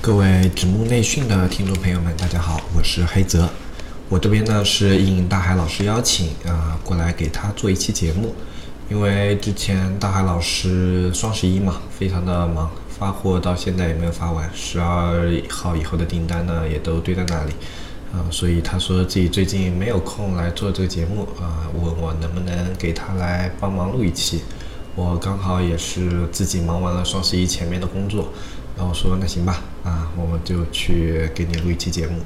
各位指木内训的听众朋友们，大家好，我是黑泽。我这边呢是应大海老师邀请啊，过来给他做一期节目。因为之前大海老师双十一嘛，非常的忙，发货到现在也没有发完，十二号以后的订单呢也都堆在那里，啊，所以他说自己最近没有空来做这个节目啊，问我能不能给他来帮忙录一期。我刚好也是自己忙完了双十一前面的工作，然后说那行吧，啊，我们就去给你录一期节目。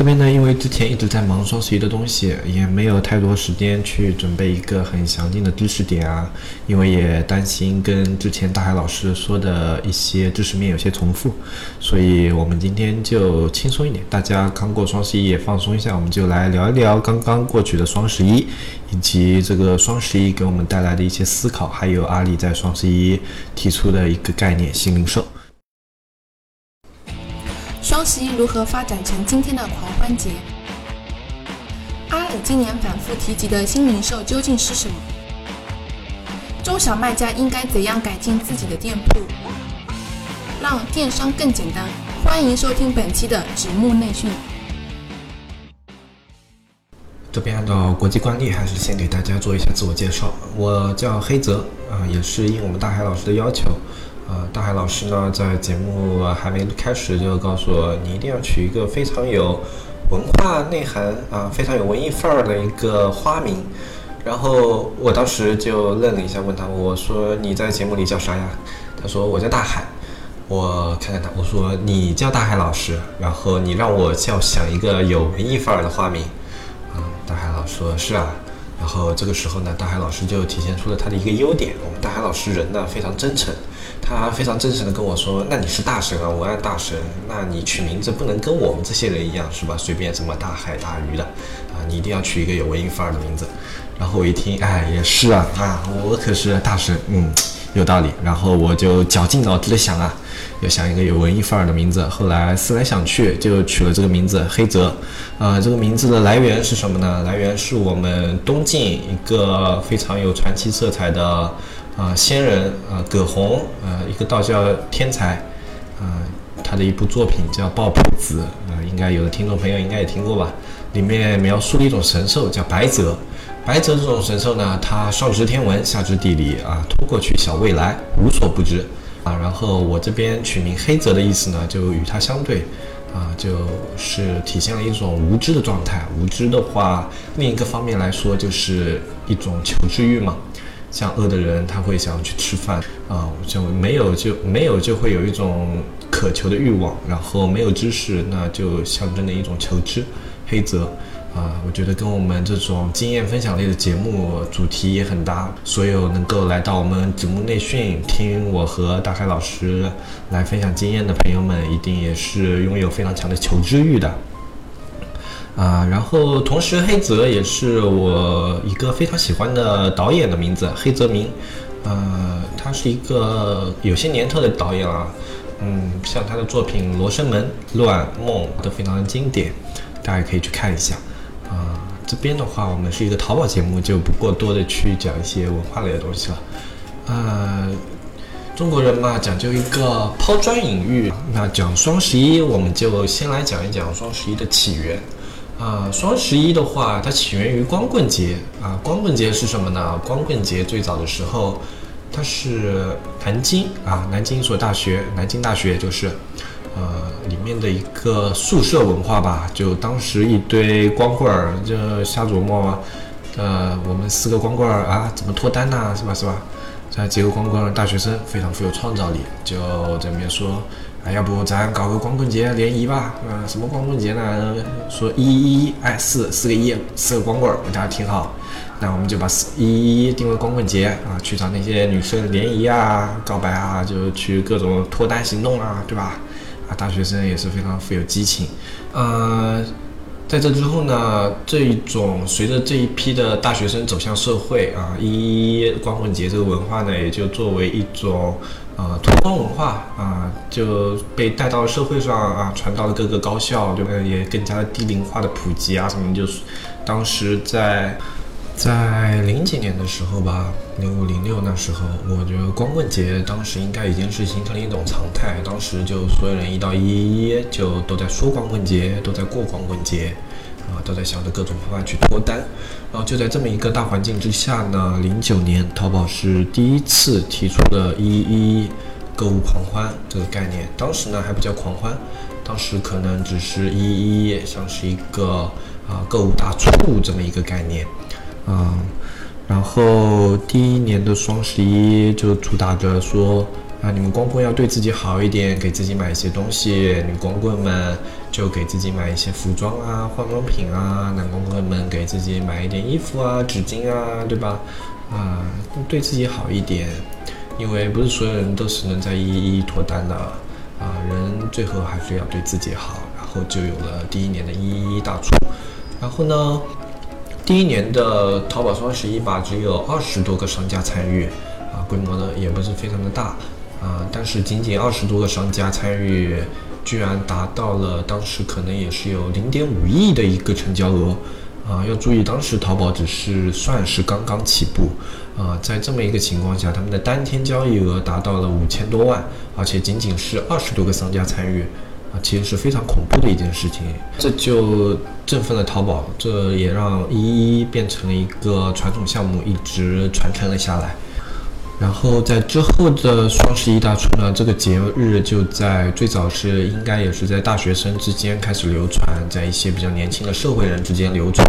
这边呢，因为之前一直在忙双十一的东西，也没有太多时间去准备一个很详尽的知识点啊。因为也担心跟之前大海老师说的一些知识面有些重复，所以我们今天就轻松一点。大家刚过双十一也放松一下，我们就来聊一聊刚刚过去的双十一，以及这个双十一给我们带来的一些思考，还有阿里在双十一提出的一个概念——新零售。双十一如何发展成今天的狂欢节？阿里今年反复提及的新零售究竟是什么？中小卖家应该怎样改进自己的店铺，让电商更简单？欢迎收听本期的纸木内训。这边按照国际惯例，还是先给大家做一下自我介绍。我叫黑泽，啊，也是应我们大海老师的要求。呃，大海老师呢，在节目还没开始就告诉我，你一定要取一个非常有文化内涵啊，非常有文艺范儿的一个花名。然后我当时就愣了一下，问他，我说你在节目里叫啥呀？他说我叫大海。我看看他，我说你叫大海老师，然后你让我叫想一个有文艺范儿的花名。啊，大海老师说是啊。然后这个时候呢，大海老师就体现出了他的一个优点。我们大海老师人呢非常真诚。他非常真诚地跟我说：“那你是大神啊，文案大神，那你取名字不能跟我们这些人一样，是吧？随便什么大海大鱼的，啊，你一定要取一个有文艺范儿的名字。”然后我一听，哎，也是啊，啊，我可是大神，嗯，有道理。然后我就绞尽脑汁的想啊，要想一个有文艺范儿的名字。后来思来想去，就取了这个名字黑泽。啊，这个名字的来源是什么呢？来源是我们东晋一个非常有传奇色彩的。啊，仙人啊，葛洪啊，一个道教天才啊，他的一部作品叫《抱朴子》啊，应该有的听众朋友应该也听过吧？里面描述了一种神兽叫白泽，白泽这种神兽呢，它上知天文，下知地理啊，通过去小未来，无所不知啊。然后我这边取名黑泽的意思呢，就与它相对啊，就是体现了一种无知的状态。无知的话，另一个方面来说，就是一种求知欲嘛。像饿的人，他会想要去吃饭啊，就没有就没有就会有一种渴求的欲望，然后没有知识，那就象征的一种求知。黑泽啊，我觉得跟我们这种经验分享类的节目主题也很搭。所有能够来到我们指木内训听我和大海老师来分享经验的朋友们，一定也是拥有非常强的求知欲的。啊，然后同时黑泽也是我一个非常喜欢的导演的名字，黑泽明。呃，他是一个有些年头的导演啊，嗯，像他的作品《罗生门》《乱梦》都非常的经典，大家可以去看一下。啊，这边的话，我们是一个淘宝节目，就不过多的去讲一些文化类的东西了。啊，中国人嘛，讲究一个抛砖引玉。那讲双十一，我们就先来讲一讲双十一的起源。啊，双十一的话，它起源于光棍节啊。光棍节是什么呢？光棍节最早的时候，它是南京啊，南京一所大学，南京大学就是，呃，里面的一个宿舍文化吧。就当时一堆光棍儿就瞎琢磨，呃，我们四个光棍儿啊，怎么脱单呢？是吧？是吧？这几个光棍大学生非常富有创造力，就这边说。哎，要不咱搞个光棍节联谊吧？啊，什么光棍节呢？说一一一，哎，四四个一，四个光棍儿，我觉得挺好。那我们就把四一一一定为光棍节啊，去找那些女生联谊啊、告白啊，就去各种脱单行动啊，对吧？啊，大学生也是非常富有激情。呃，在这之后呢，这一种随着这一批的大学生走向社会啊，一一光棍节这个文化呢，也就作为一种。呃，脱光文化啊，就被带到了社会上啊，传到了各个高校，对吧？也更加的低龄化的普及啊，什么就是当时在在零几年的时候吧，零五零六那时候，我觉得光棍节当时应该已经是形成了一种常态。当时就所有人一到一一一就都在说光棍节，都在过光棍节，啊，都在想着各种方法去脱单。然后就在这么一个大环境之下呢，零九年淘宝是第一次提出了一一购物狂欢这个概念。当时呢还不叫狂欢，当时可能只是一一像是一个啊购物大促这么一个概念。嗯，然后第一年的双十一就主打着说啊，你们光棍要对自己好一点，给自己买一些东西。女光棍们就给自己买一些服装啊、化妆品啊；男光棍们给自己买一点衣服啊、纸巾啊，对吧？啊，对自己好一点，因为不是所有人都是能在一一脱单的啊。人最后还是要对自己好，然后就有了第一年的一一大促。然后呢？第一年的淘宝双十一吧，只有二十多个商家参与，啊，规模呢也不是非常的大，啊，但是仅仅二十多个商家参与，居然达到了当时可能也是有零点五亿的一个成交额，啊，要注意当时淘宝只是算是刚刚起步，啊，在这么一个情况下，他们的单天交易额达到了五千多万，而且仅仅是二十多个商家参与。啊，其实是非常恐怖的一件事情，这就振奋了淘宝，这也让一一变成了一个传统项目，一直传承了下来。然后在之后的双十一大促呢，这个节日就在最早是应该也是在大学生之间开始流传，在一些比较年轻的社会人之间流传，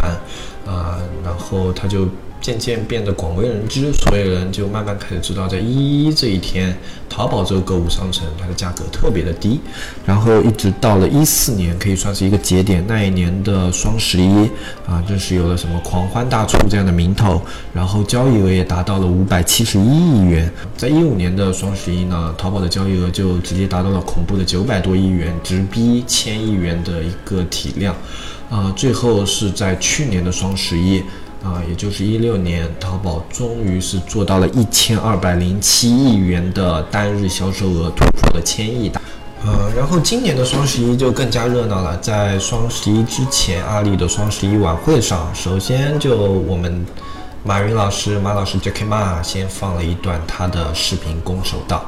啊，然后它就。渐渐变得广为人知，所有人就慢慢开始知道，在一一这一天，淘宝这个购物商城它的价格特别的低，然后一直到了一四年，可以算是一个节点。那一年的双十一啊，正是有了什么狂欢大促这样的名头，然后交易额也达到了五百七十一亿元。在一五年的双十一呢，淘宝的交易额就直接达到了恐怖的九百多亿元，直逼千亿元的一个体量。啊，最后是在去年的双十一。啊，也就是一六年，淘宝终于是做到了一千二百零七亿元的单日销售额，突破了千亿大。呃，然后今年的双十一就更加热闹了。在双十一之前，阿里的双十一晚会上，首先就我们马云老师、马老师 Jack Ma 先放了一段他的视频《攻守道》。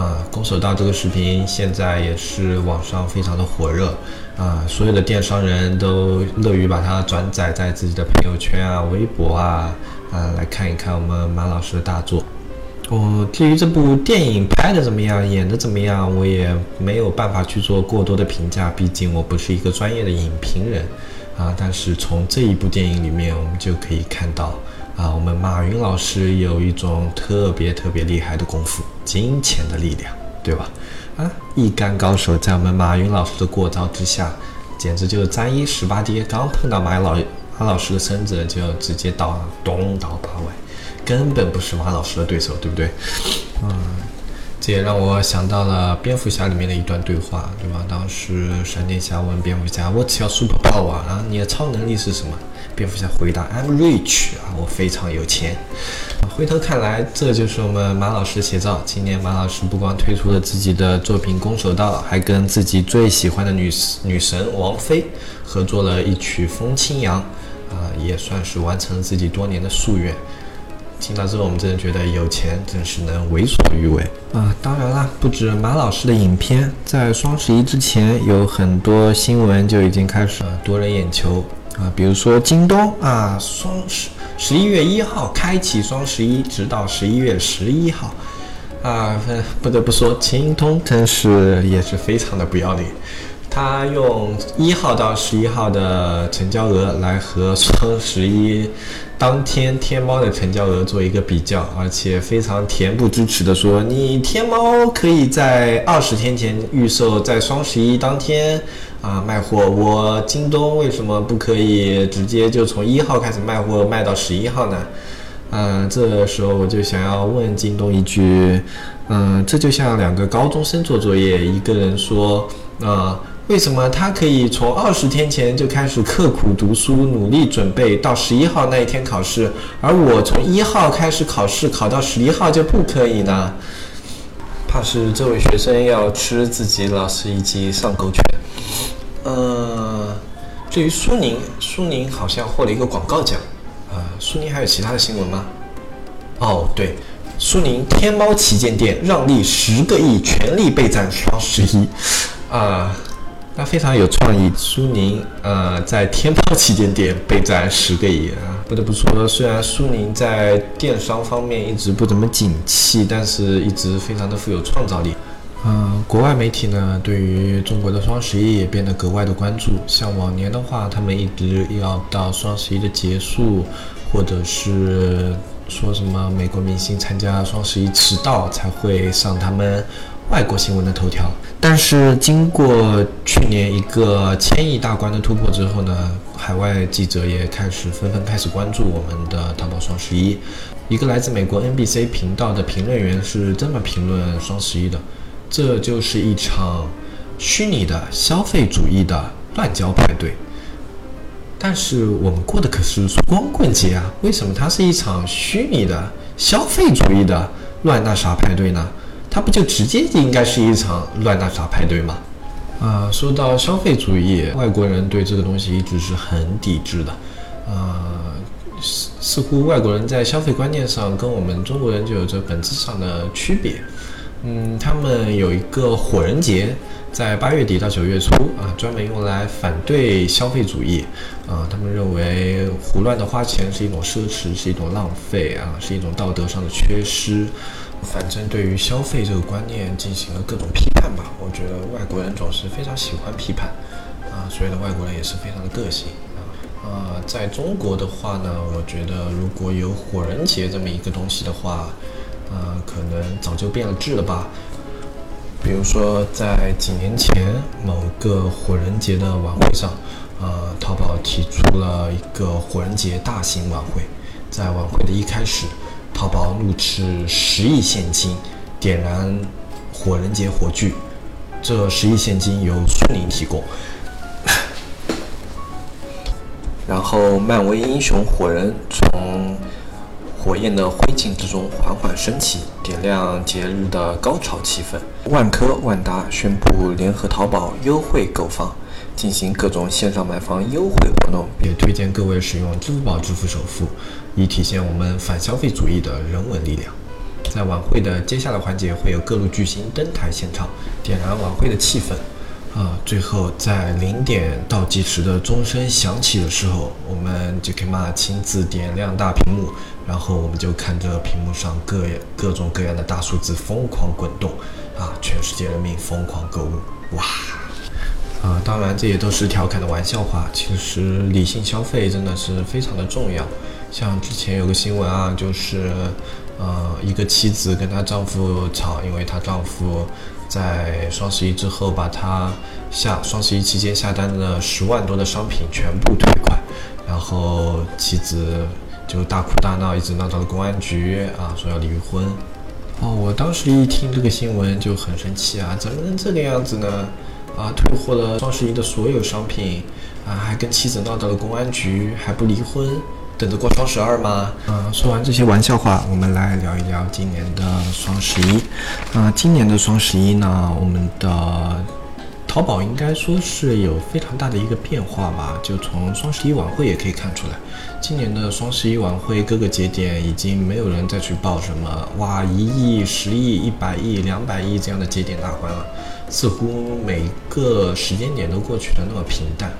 啊，《攻守道》这个视频现在也是网上非常的火热。啊，所有的电商人都乐于把它转载在自己的朋友圈啊、微博啊，啊，来看一看我们马老师的大作。我至于这部电影拍的怎么样、演的怎么样，我也没有办法去做过多的评价，毕竟我不是一个专业的影评人。啊，但是从这一部电影里面，我们就可以看到，啊，我们马云老师有一种特别特别厉害的功夫——金钱的力量，对吧？啊，一杆高手在我们马云老师的过招之下，简直就是沾衣十八跌。刚碰到马老马老师的身子，就直接倒东倒八歪，根本不是马老师的对手，对不对？嗯，这也让我想到了蝙蝠侠里面的一段对话，对吧？当时闪电侠问蝙蝠侠：“What's your super power？” 啊，你的超能力是什么？蝙蝠侠回答：“I'm rich 啊，我非常有钱。”回头看来，这就是我们马老师的写照。今年马老师不光推出了自己的作品《攻守道》，还跟自己最喜欢的女女神王菲合作了一曲《风清扬》，啊，也算是完成了自己多年的夙愿。听到这，我们真的觉得有钱真是能为所欲为啊！当然啦，不止马老师的影片，在双十一之前，有很多新闻就已经开始夺人眼球。啊，比如说京东啊，双十十一月一号开启双十一，直到十一月十一号，啊，不得不说，京东真是也是非常的不要脸，他用一号到十一号的成交额来和双十一当天天猫的成交额做一个比较，而且非常恬不知耻的说，你天猫可以在二十天前预售，在双十一当天。啊，卖货！我京东为什么不可以直接就从一号开始卖货，卖到十一号呢？嗯，这时候我就想要问京东一句，嗯，这就像两个高中生做作业，一个人说，啊，为什么他可以从二十天前就开始刻苦读书、努力准备到十一号那一天考试，而我从一号开始考试，考到十一号就不可以呢？怕是这位学生要吃自己老师一记上勾拳。呃，至于苏宁，苏宁好像获了一个广告奖，呃，苏宁还有其他的新闻吗？哦，对，苏宁天猫旗舰店让利十个亿，全力备战双十一，啊，那非常有创意。苏宁呃，在天猫旗舰店备战十个亿啊，不得不说，虽然苏宁在电商方面一直不怎么景气，但是一直非常的富有创造力。嗯，国外媒体呢，对于中国的双十一也变得格外的关注。像往年的话，他们一直要到双十一的结束，或者是说什么美国明星参加双十一迟到，才会上他们外国新闻的头条。但是经过去年一个千亿大关的突破之后呢，海外记者也开始纷纷开始关注我们的淘宝双十一。一个来自美国 NBC 频道的评论员是这么评论双十一的。这就是一场虚拟的消费主义的乱交派对，但是我们过的可是光棍节啊！为什么它是一场虚拟的消费主义的乱那啥派对呢？它不就直接应该是一场乱那啥派对吗？啊，说到消费主义，外国人对这个东西一直是很抵制的，啊，似似乎外国人在消费观念上跟我们中国人就有着本质上的区别。嗯，他们有一个火人节，在八月底到九月初啊，专门用来反对消费主义啊。他们认为胡乱的花钱是一种奢侈，是一种浪费啊，是一种道德上的缺失。反正对于消费这个观念进行了各种批判吧。我觉得外国人总是非常喜欢批判啊，所以呢，外国人也是非常的个性啊。啊，在中国的话呢，我觉得如果有火人节这么一个东西的话。呃，可能早就变了质了吧。比如说，在几年前某个火人节的晚会上，呃，淘宝提出了一个火人节大型晚会。在晚会的一开始，淘宝怒斥十亿现金点燃火人节火炬，这十亿现金由苏宁提供。然后，漫威英雄火人从。火焰的灰烬之中缓缓升起，点亮节日的高潮气氛。万科、万达宣布联合淘宝优惠购房，进行各种线上买房优惠活动，也推荐各位使用支付宝支付首付，以体现我们反消费主义的人文力量。在晚会的接下来环节，会有各路巨星登台献唱，点燃晚会的气氛。啊，最后在零点倒计时的钟声响起的时候，我们就可以嘛亲自点亮大屏幕，然后我们就看着屏幕上各各种各样的大数字疯狂滚动，啊，全世界人民疯狂购物，哇！啊，当然这也都是调侃的玩笑话，其实理性消费真的是非常的重要。像之前有个新闻啊，就是，呃，一个妻子跟她丈夫吵，因为她丈夫。在双十一之后，把他下双十一期间下单的十万多的商品全部退款，然后妻子就大哭大闹，一直闹到了公安局啊，说要离婚。哦，我当时一听这个新闻就很生气啊，怎么能这个样子呢？啊，退货了双十一的所有商品，啊，还跟妻子闹到了公安局，还不离婚。等着过双十二吗？嗯，说完这些玩笑话，我们来聊一聊今年的双十一。那今年的双十一呢，我们的淘宝应该说是有非常大的一个变化吧？就从双十一晚会也可以看出来，今年的双十一晚会各个节点已经没有人再去报什么哇一亿、十亿、一百亿、两百亿这样的节点大关了，似乎每个时间点都过去的那么平淡。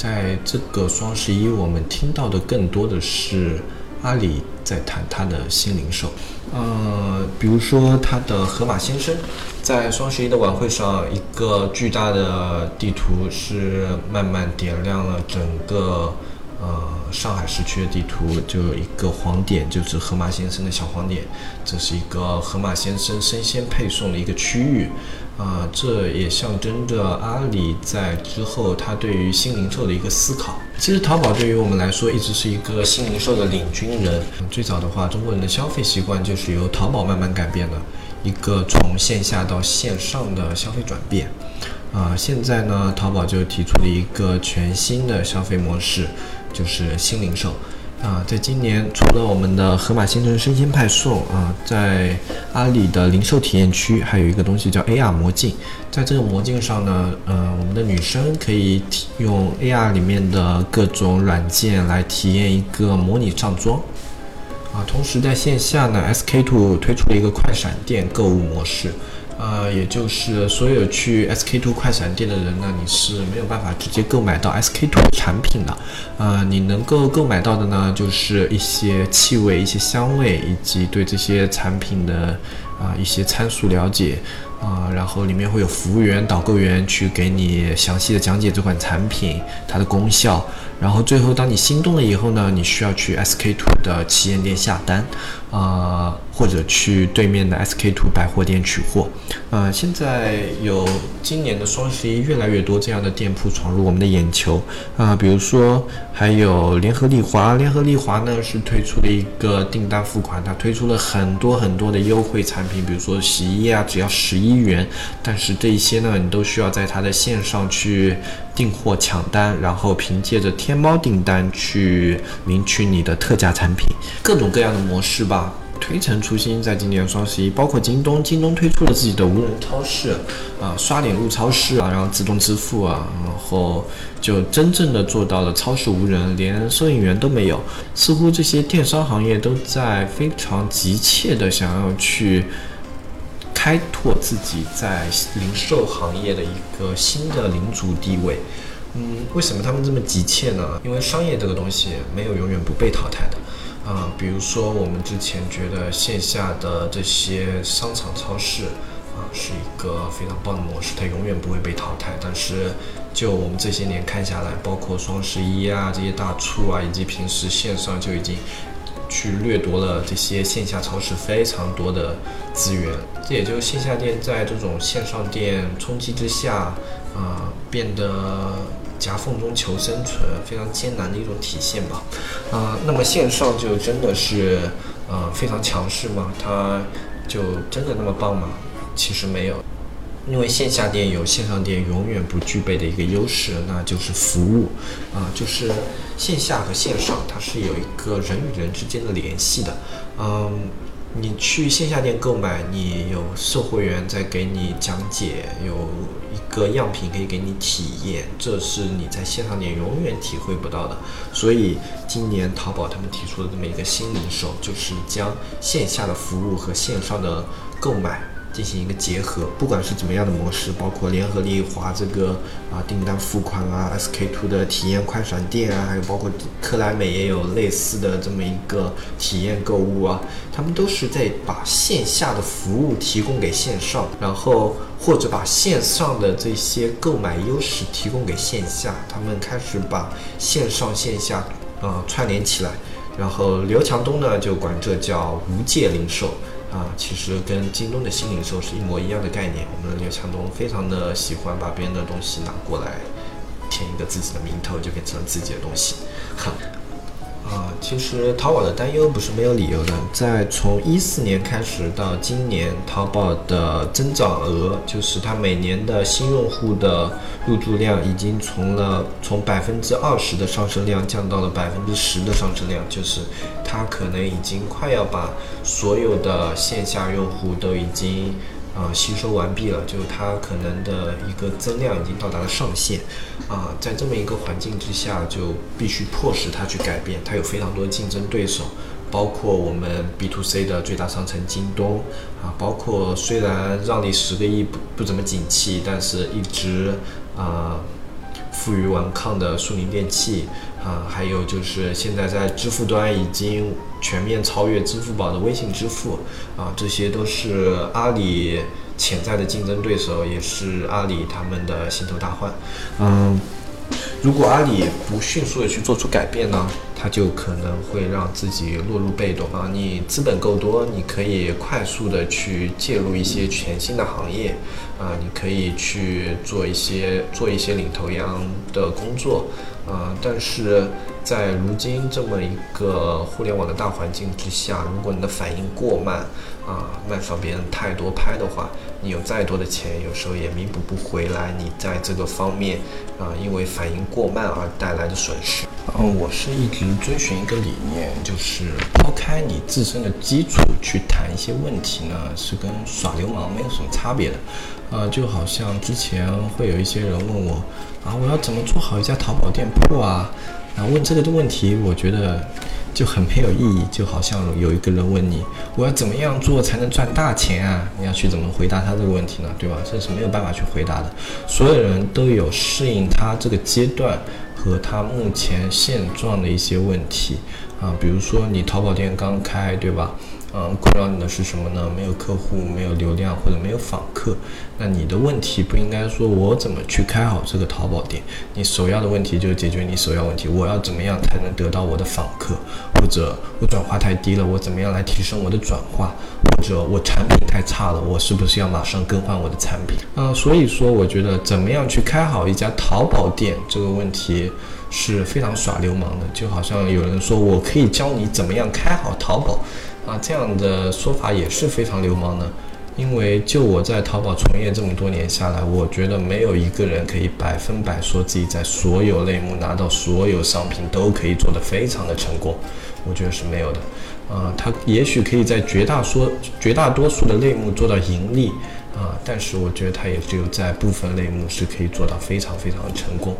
在这个双十一，我们听到的更多的是阿里在谈它的新零售，呃，比如说它的盒马鲜生，在双十一的晚会上，一个巨大的地图是慢慢点亮了整个呃上海市区的地图，就有一个黄点，就是盒马鲜生的小黄点，这是一个盒马鲜生生鲜配送的一个区域。啊，这也象征着阿里在之后他对于新零售的一个思考。其实淘宝对于我们来说一直是一个新零售的领军人。最早的话，中国人的消费习惯就是由淘宝慢慢改变的，一个从线下到线上的消费转变。啊，现在呢，淘宝就提出了一个全新的消费模式，就是新零售。啊，在今年除了我们的盒马新城生鲜派送啊，在阿里的零售体验区还有一个东西叫 AR 魔镜，在这个魔镜上呢，呃，我们的女生可以体用 AR 里面的各种软件来体验一个模拟上妆。啊，同时在线下呢，SK two 推出了一个快闪店购物模式。呃，也就是所有去 SK two 快闪店的人呢，你是没有办法直接购买到 SK two 的产品的。呃，你能够购买到的呢，就是一些气味、一些香味，以及对这些产品的啊一些参数了解。啊，然后里面会有服务员、导购员去给你详细的讲解这款产品它的功效。然后最后，当你心动了以后呢，你需要去 SK two 的旗舰店下单。啊，或者去对面的 SK two 百货店取货。呃，现在有今年的双十一，越来越多这样的店铺闯入我们的眼球。啊，比如说还有联合利华，联合利华呢是推出了一个订单付款，它推出了很多很多的优惠产品，比如说洗衣液啊，只要十一元。但是这一些呢，你都需要在它的线上去订货抢单，然后凭借着天猫订单去领取你的特价产品，各种各样的模式吧。推陈出新，在今年双十一，包括京东，京东推出了自己的无人超市，啊，刷脸入超市啊，然后自动支付啊，然后就真正的做到了超市无人，连收银员都没有。似乎这些电商行业都在非常急切的想要去开拓自己在零售行业的一个新的领主地位。嗯，为什么他们这么急切呢？因为商业这个东西没有永远不被淘汰的。啊，比如说我们之前觉得线下的这些商场、超市啊，是一个非常棒的模式，它永远不会被淘汰。但是，就我们这些年看下来，包括双十一啊这些大促啊，以及平时线上就已经去掠夺了这些线下超市非常多的资源。这也就是线下店在这种线上店冲击之下啊，变得。夹缝中求生存，非常艰难的一种体现吧。啊，那么线上就真的是呃非常强势吗？它就真的那么棒吗？其实没有，因为线下店有线上店永远不具备的一个优势，那就是服务。啊，就是线下和线上它是有一个人与人之间的联系的。嗯。你去线下店购买，你有售货员在给你讲解，有一个样品可以给你体验，这是你在线上店永远体会不到的。所以今年淘宝他们提出了这么一个新零售，就是将线下的服务和线上的购买。进行一个结合，不管是怎么样的模式，包括联合利华这个啊订单付款啊，SK two 的体验快闪店啊，还有包括克莱美也有类似的这么一个体验购物啊，他们都是在把线下的服务提供给线上，然后或者把线上的这些购买优势提供给线下，他们开始把线上线下啊串联起来，然后刘强东呢就管这叫无界零售。啊，其实跟京东的新零售是一模一样的概念。我们刘强东非常的喜欢把别人的东西拿过来，填一个自己的名头，就变成了自己的东西。啊，其实淘宝的担忧不是没有理由的。在从一四年开始到今年，淘宝的增长额，就是它每年的新用户的入驻量，已经从了从百分之二十的上升量降到了百分之十的上升量，就是它可能已经快要把所有的线下用户都已经。啊，吸收完毕了，就它可能的一个增量已经到达了上限，啊，在这么一个环境之下，就必须迫使它去改变。它有非常多的竞争对手，包括我们 B to C 的最大商城京东，啊，包括虽然让利十个亿不不怎么景气，但是一直啊。负隅顽抗的苏宁电器啊，还有就是现在在支付端已经全面超越支付宝的微信支付啊，这些都是阿里潜在的竞争对手，也是阿里他们的心头大患。嗯，如果阿里不迅速的去做出改变呢？它就可能会让自己落入被动啊！你资本够多，你可以快速的去介入一些全新的行业啊，你可以去做一些做一些领头羊的工作啊。但是在如今这么一个互联网的大环境之下，如果你的反应过慢啊，慢上别人太多拍的话，你有再多的钱，有时候也弥补不回来你在这个方面啊，因为反应过慢而带来的损失。嗯，我是一直遵循一个理念，就是抛开你自身的基础去谈一些问题呢，是跟耍流氓没有什么差别的。呃，就好像之前会有一些人问我，啊，我要怎么做好一家淘宝店铺啊？然后，问这个的问题，我觉得就很没有意义。就好像有一个人问你，我要怎么样做才能赚大钱啊？你要去怎么回答他这个问题呢？对吧？这是没有办法去回答的。所有人都有适应他这个阶段。和他目前现状的一些问题。啊，比如说你淘宝店刚开，对吧？嗯，困扰你的是什么呢？没有客户，没有流量，或者没有访客。那你的问题不应该说我怎么去开好这个淘宝店？你首要的问题就是解决你首要问题，我要怎么样才能得到我的访客？或者我转化太低了，我怎么样来提升我的转化？或者我产品太差了，我是不是要马上更换我的产品？嗯，所以说我觉得怎么样去开好一家淘宝店这个问题是非常耍流氓的，就好像有人说我可以教你怎么样开好淘宝。啊，这样的说法也是非常流氓的，因为就我在淘宝从业这么多年下来，我觉得没有一个人可以百分百说自己在所有类目拿到所有商品都可以做得非常的成功，我觉得是没有的。啊，他也许可以在绝大说绝大多数的类目做到盈利，啊，但是我觉得他也只有在部分类目是可以做到非常非常的成功。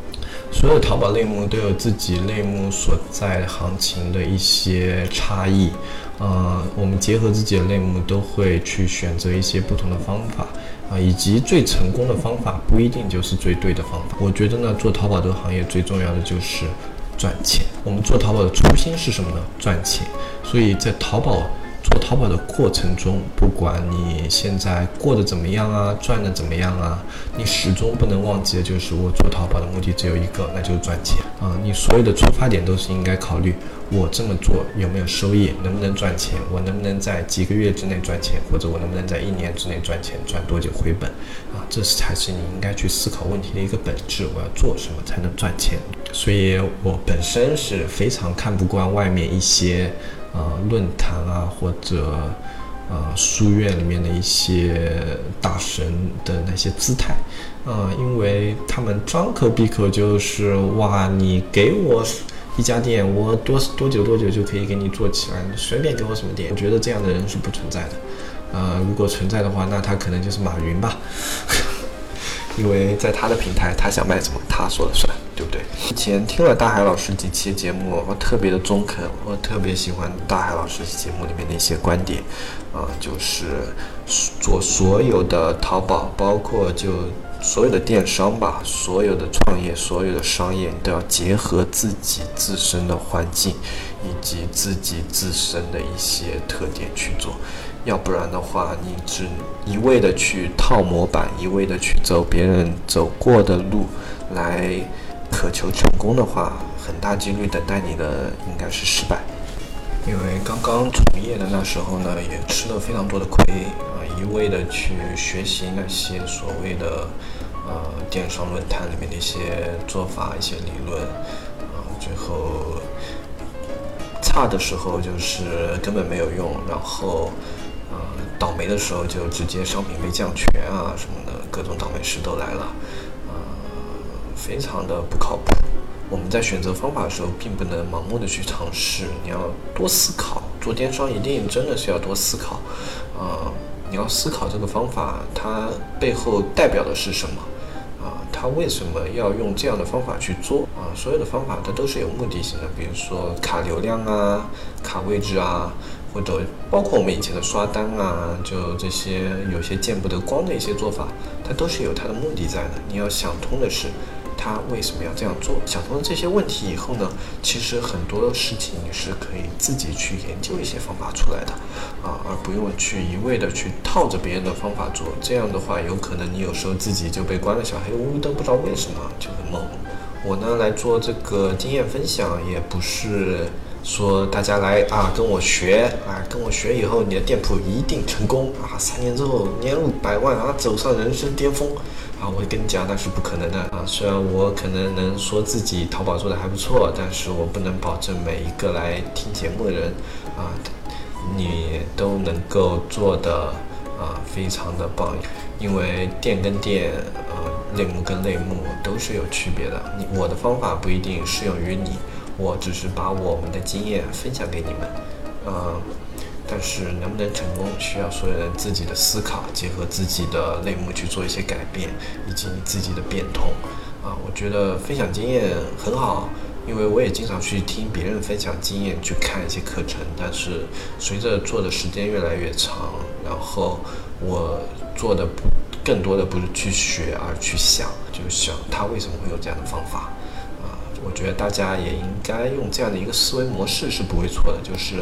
所有淘宝类目都有自己类目所在行情的一些差异。呃，我们结合自己的类目，都会去选择一些不同的方法啊，以及最成功的方法不一定就是最对的方法。我觉得呢，做淘宝这个行业最重要的就是赚钱。我们做淘宝的初心是什么呢？赚钱。所以在淘宝。做淘宝的过程中，不管你现在过得怎么样啊，赚的怎么样啊，你始终不能忘记的就是我做淘宝的目的只有一个，那就是赚钱啊！你所有的出发点都是应该考虑我这么做有没有收益，能不能赚钱，我能不能在几个月之内赚钱，或者我能不能在一年之内赚钱，赚多久回本啊？这才是你应该去思考问题的一个本质。我要做什么才能赚钱？所以我本身是非常看不惯外面一些。啊，论坛啊，或者啊，书院里面的一些大神的那些姿态，啊，因为他们张口闭口就是哇，你给我一家店，我多多久多久就可以给你做起来，随便给我什么店。我觉得这样的人是不存在的，呃，如果存在的话，那他可能就是马云吧，因为在他的平台，他想卖什么，他说了算。对不对？以前听了大海老师几期节目，我特别的中肯，我特别喜欢大海老师节目里面的一些观点，啊，就是做所有的淘宝，包括就所有的电商吧，所有的创业，所有的商业都要结合自己自身的环境以及自己自身的一些特点去做，要不然的话，你只一味的去套模板，一味的去走别人走过的路来。渴求成功的话，很大几率等待你的应该是失败，因为刚刚从业的那时候呢，也吃了非常多的亏啊，一味的去学习那些所谓的呃电商论坛里面的一些做法、一些理论啊，最后差的时候就是根本没有用，然后呃倒霉的时候就直接商品被降权啊什么的，各种倒霉事都来了。非常的不靠谱。我们在选择方法的时候，并不能盲目的去尝试，你要多思考。做电商一定真的是要多思考，啊，你要思考这个方法它背后代表的是什么，啊，它为什么要用这样的方法去做？啊，所有的方法它都是有目的性的，比如说卡流量啊，卡位置啊，或者包括我们以前的刷单啊，就这些有些见不得光的一些做法，它都是有它的目的在的。你要想通的是。他为什么要这样做？想通了这些问题以后呢，其实很多事情你是可以自己去研究一些方法出来的，啊，而不用去一味的去套着别人的方法做。这样的话，有可能你有时候自己就被关了小黑屋，都不知道为什么就很懵。我呢来做这个经验分享，也不是说大家来啊跟我学啊，跟我学以后你的店铺一定成功啊，三年之后年入百万啊，走上人生巅峰。啊，我会跟你讲，那是不可能的啊！虽然我可能能说自己淘宝做的还不错，但是我不能保证每一个来听节目的人，啊，你都能够做的啊非常的棒，因为店跟店，呃，类目跟类目都是有区别的。你我的方法不一定适用于你，我只是把我们的经验分享给你们，嗯，但是能不能成功，需要所有人自己的思考，结合自己的类目去做一些改变，以及你自己的变通。啊，我觉得分享经验很好，因为我也经常去听别人分享经验，去看一些课程。但是随着做的时间越来越长，然后我做的不更多的不是去学，而去想，就想他为什么会有这样的方法。啊我觉得大家也应该用这样的一个思维模式是不会错的，就是，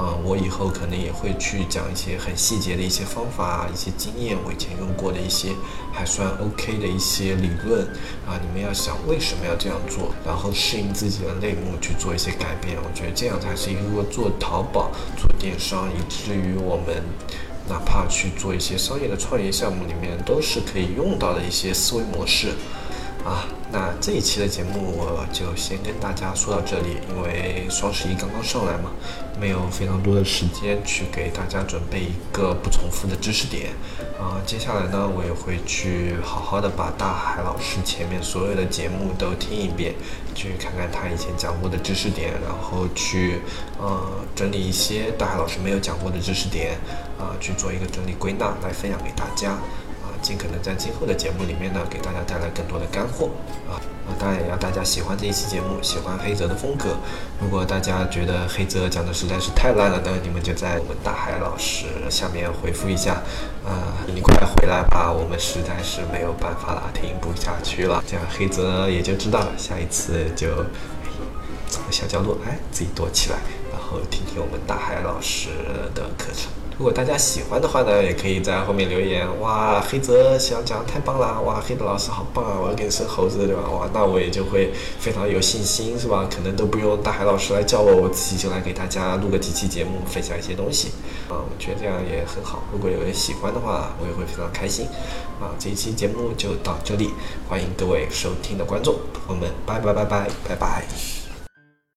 嗯，我以后可能也会去讲一些很细节的一些方法啊、一些经验，我以前用过的一些还算 OK 的一些理论啊，你们要想为什么要这样做，然后适应自己的类目去做一些改变。我觉得这样才是一个做淘宝、做电商，以至于我们哪怕去做一些商业的创业项目里面，都是可以用到的一些思维模式。啊，那这一期的节目我就先跟大家说到这里，因为双十一刚刚上来嘛，没有非常多的时间去给大家准备一个不重复的知识点。啊，接下来呢，我也会去好好的把大海老师前面所有的节目都听一遍，去看看他以前讲过的知识点，然后去呃整理一些大海老师没有讲过的知识点，啊，去做一个整理归纳来分享给大家。尽可能在今后的节目里面呢，给大家带来更多的干货啊！啊，当然也要大家喜欢这一期节目，喜欢黑泽的风格。如果大家觉得黑泽讲的实在是太烂了呢，你们就在我们大海老师下面回复一下，啊，你快回来吧，我们实在是没有办法了，听不下去了。这样黑泽也就知道了，下一次就找个小角落，哎，自己躲起来，然后听听我们大海老师的课程。如果大家喜欢的话呢，也可以在后面留言。哇，黑泽想讲太棒啦！哇，黑泽老师好棒啊！我要给你生猴子，对吧？哇，那我也就会非常有信心，是吧？可能都不用大海老师来教我，我自己就来给大家录个几期节目，分享一些东西。啊，我觉得这样也很好。如果有人喜欢的话，我也会非常开心。啊，这一期节目就到这里，欢迎各位收听的观众，我们拜拜拜拜拜拜。